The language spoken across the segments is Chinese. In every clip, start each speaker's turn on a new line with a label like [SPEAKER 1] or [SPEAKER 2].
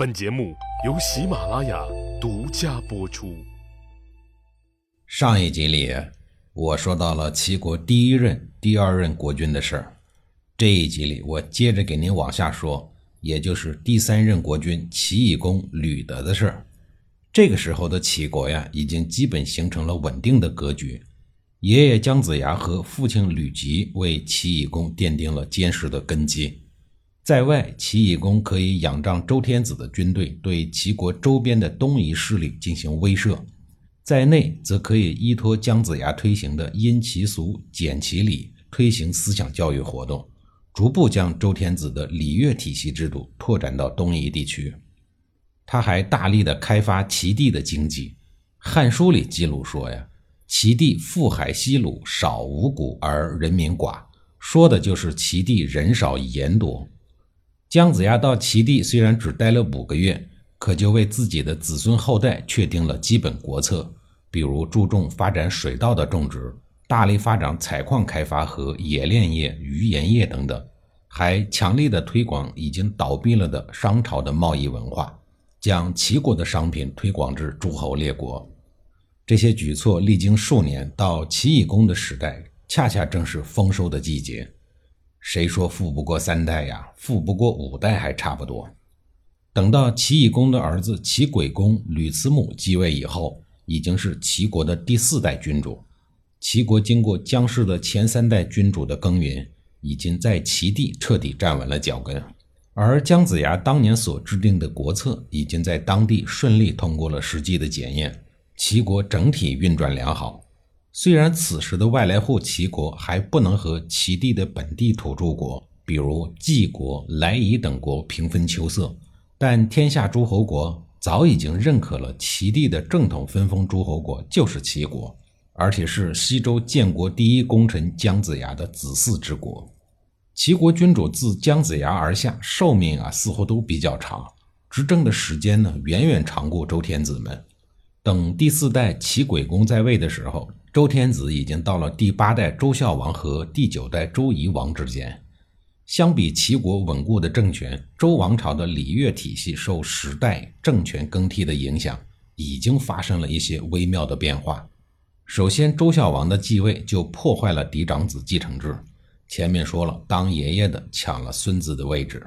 [SPEAKER 1] 本节目由喜马拉雅独家播出。
[SPEAKER 2] 上一集里，我说到了齐国第一任、第二任国君的事儿。这一集里，我接着给您往下说，也就是第三任国君齐懿公吕德的事儿。这个时候的齐国呀，已经基本形成了稳定的格局。爷爷姜子牙和父亲吕吉为齐懿公奠定了坚实的根基。在外，齐懿公可以仰仗周天子的军队对齐国周边的东夷势力进行威慑。在内，则可以依托姜子牙推行的因其俗、简其礼，推行思想教育活动，逐步将周天子的礼乐体系制度拓展到东夷地区。他还大力的开发齐地的经济，《汉书》里记录说呀：“齐地富海西鲁，少五谷而人民寡。”说的就是齐地人少盐多。姜子牙到齐地虽然只待了五个月，可就为自己的子孙后代确定了基本国策。比如注重发展水稻的种植，大力发展采矿开发和冶炼业、渔盐业等等，还强力的推广已经倒闭了的商朝的贸易文化，将齐国的商品推广至诸侯列国。这些举措历经数年，到齐懿公的时代，恰恰正是丰收的季节。谁说富不过三代呀？富不过五代还差不多。等到齐懿公的儿子齐轨公吕慈母继位以后。已经是齐国的第四代君主，齐国经过姜氏的前三代君主的耕耘，已经在齐地彻底站稳了脚跟。而姜子牙当年所制定的国策，已经在当地顺利通过了实际的检验，齐国整体运转良好。虽然此时的外来户齐国还不能和齐地的本地土著国，比如晋国、莱夷等国平分秋色，但天下诸侯国。早已经认可了齐地的正统分封诸侯国就是齐国，而且是西周建国第一功臣姜子牙的子嗣之国。齐国君主自姜子牙而下，寿命啊似乎都比较长，执政的时间呢远远长过周天子们。等第四代齐鬼公在位的时候，周天子已经到了第八代周孝王和第九代周夷王之间。相比齐国稳固的政权，周王朝的礼乐体系受时代政权更替的影响，已经发生了一些微妙的变化。首先，周孝王的继位就破坏了嫡长子继承制。前面说了，当爷爷的抢了孙子的位置。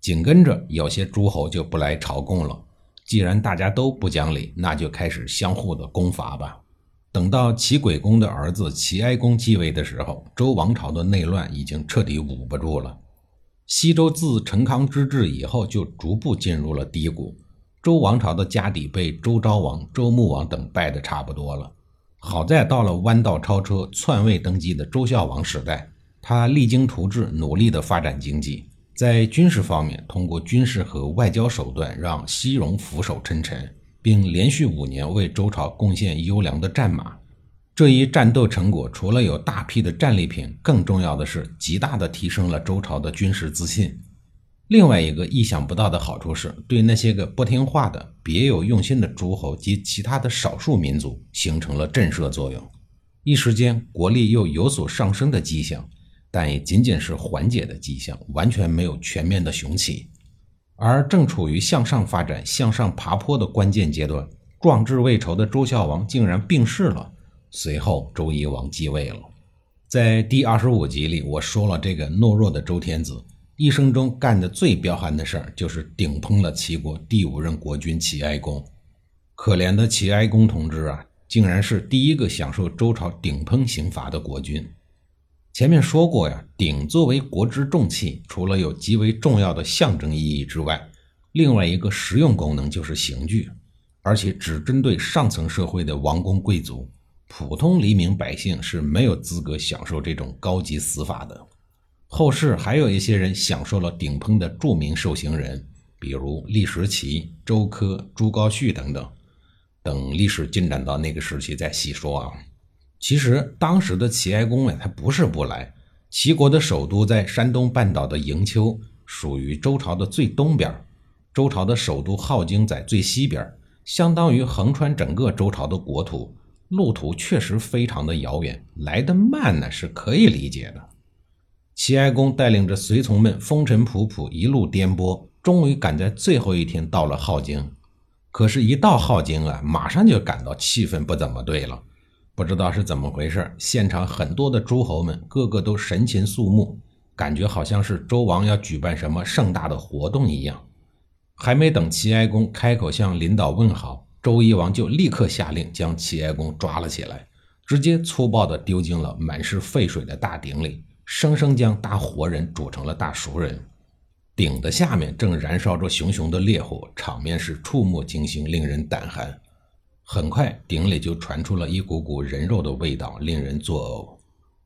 [SPEAKER 2] 紧跟着，有些诸侯就不来朝贡了。既然大家都不讲理，那就开始相互的攻伐吧。等到齐轨公的儿子齐哀公继位的时候，周王朝的内乱已经彻底捂不住了。西周自成康之治以后，就逐步进入了低谷。周王朝的家底被周昭王、周穆王等败得差不多了。好在到了弯道超车、篡位登基的周孝王时代，他励精图治，努力地发展经济，在军事方面，通过军事和外交手段，让西戎俯首称臣。并连续五年为周朝贡献优良的战马，这一战斗成果除了有大批的战利品，更重要的是极大的提升了周朝的军事自信。另外一个意想不到的好处是，对那些个不听话的、别有用心的诸侯及其他的少数民族形成了震慑作用，一时间国力又有所上升的迹象，但也仅仅是缓解的迹象，完全没有全面的雄起。而正处于向上发展、向上爬坡的关键阶段，壮志未酬的周孝王竟然病逝了。随后，周夷王继位了。在第二十五集里，我说了，这个懦弱的周天子一生中干的最彪悍的事儿，就是顶烹了齐国第五任国君齐哀公。可怜的齐哀公同志啊，竟然是第一个享受周朝顶烹刑罚的国君。前面说过呀，鼎作为国之重器，除了有极为重要的象征意义之外，另外一个实用功能就是刑具，而且只针对上层社会的王公贵族，普通黎民百姓是没有资格享受这种高级死法的。后世还有一些人享受了顶烹的著名受刑人，比如李石齐、周柯、朱高煦等等。等历史进展到那个时期再细说啊。其实当时的齐哀公呀，他不是不来。齐国的首都在山东半岛的营丘，属于周朝的最东边。周朝的首都镐京在最西边，相当于横穿整个周朝的国土，路途确实非常的遥远，来得慢呢是可以理解的。齐哀公带领着随从们风尘仆仆，一路颠簸，终于赶在最后一天到了镐京。可是，一到镐京啊，马上就感到气氛不怎么对了。不知道是怎么回事，现场很多的诸侯们个个都神情肃穆，感觉好像是周王要举办什么盛大的活动一样。还没等齐哀公开口向领导问好，周夷王就立刻下令将齐哀公抓了起来，直接粗暴地丢进了满是沸水的大鼎里，生生将大活人煮成了大熟人。鼎的下面正燃烧着熊熊的烈火，场面是触目惊心，令人胆寒。很快，鼎里就传出了一股股人肉的味道，令人作呕。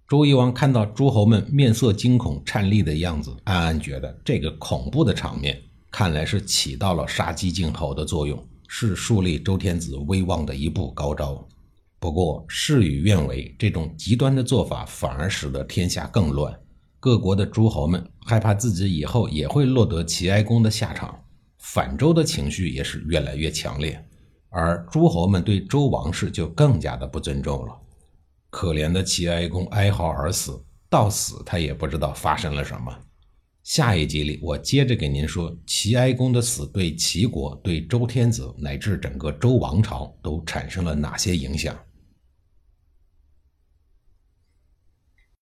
[SPEAKER 2] 周夷王看到诸侯们面色惊恐、颤栗的样子，暗暗觉得这个恐怖的场面。看来是起到了杀鸡儆猴的作用，是树立周天子威望的一步高招。不过事与愿违，这种极端的做法反而使得天下更乱。各国的诸侯们害怕自己以后也会落得齐哀公的下场，反周的情绪也是越来越强烈。而诸侯们对周王室就更加的不尊重了。可怜的齐哀公哀嚎而死，到死他也不知道发生了什么。下一集里，我接着给您说齐哀公的死对齐国、对周天子乃至整个周王朝都产生了哪些影响。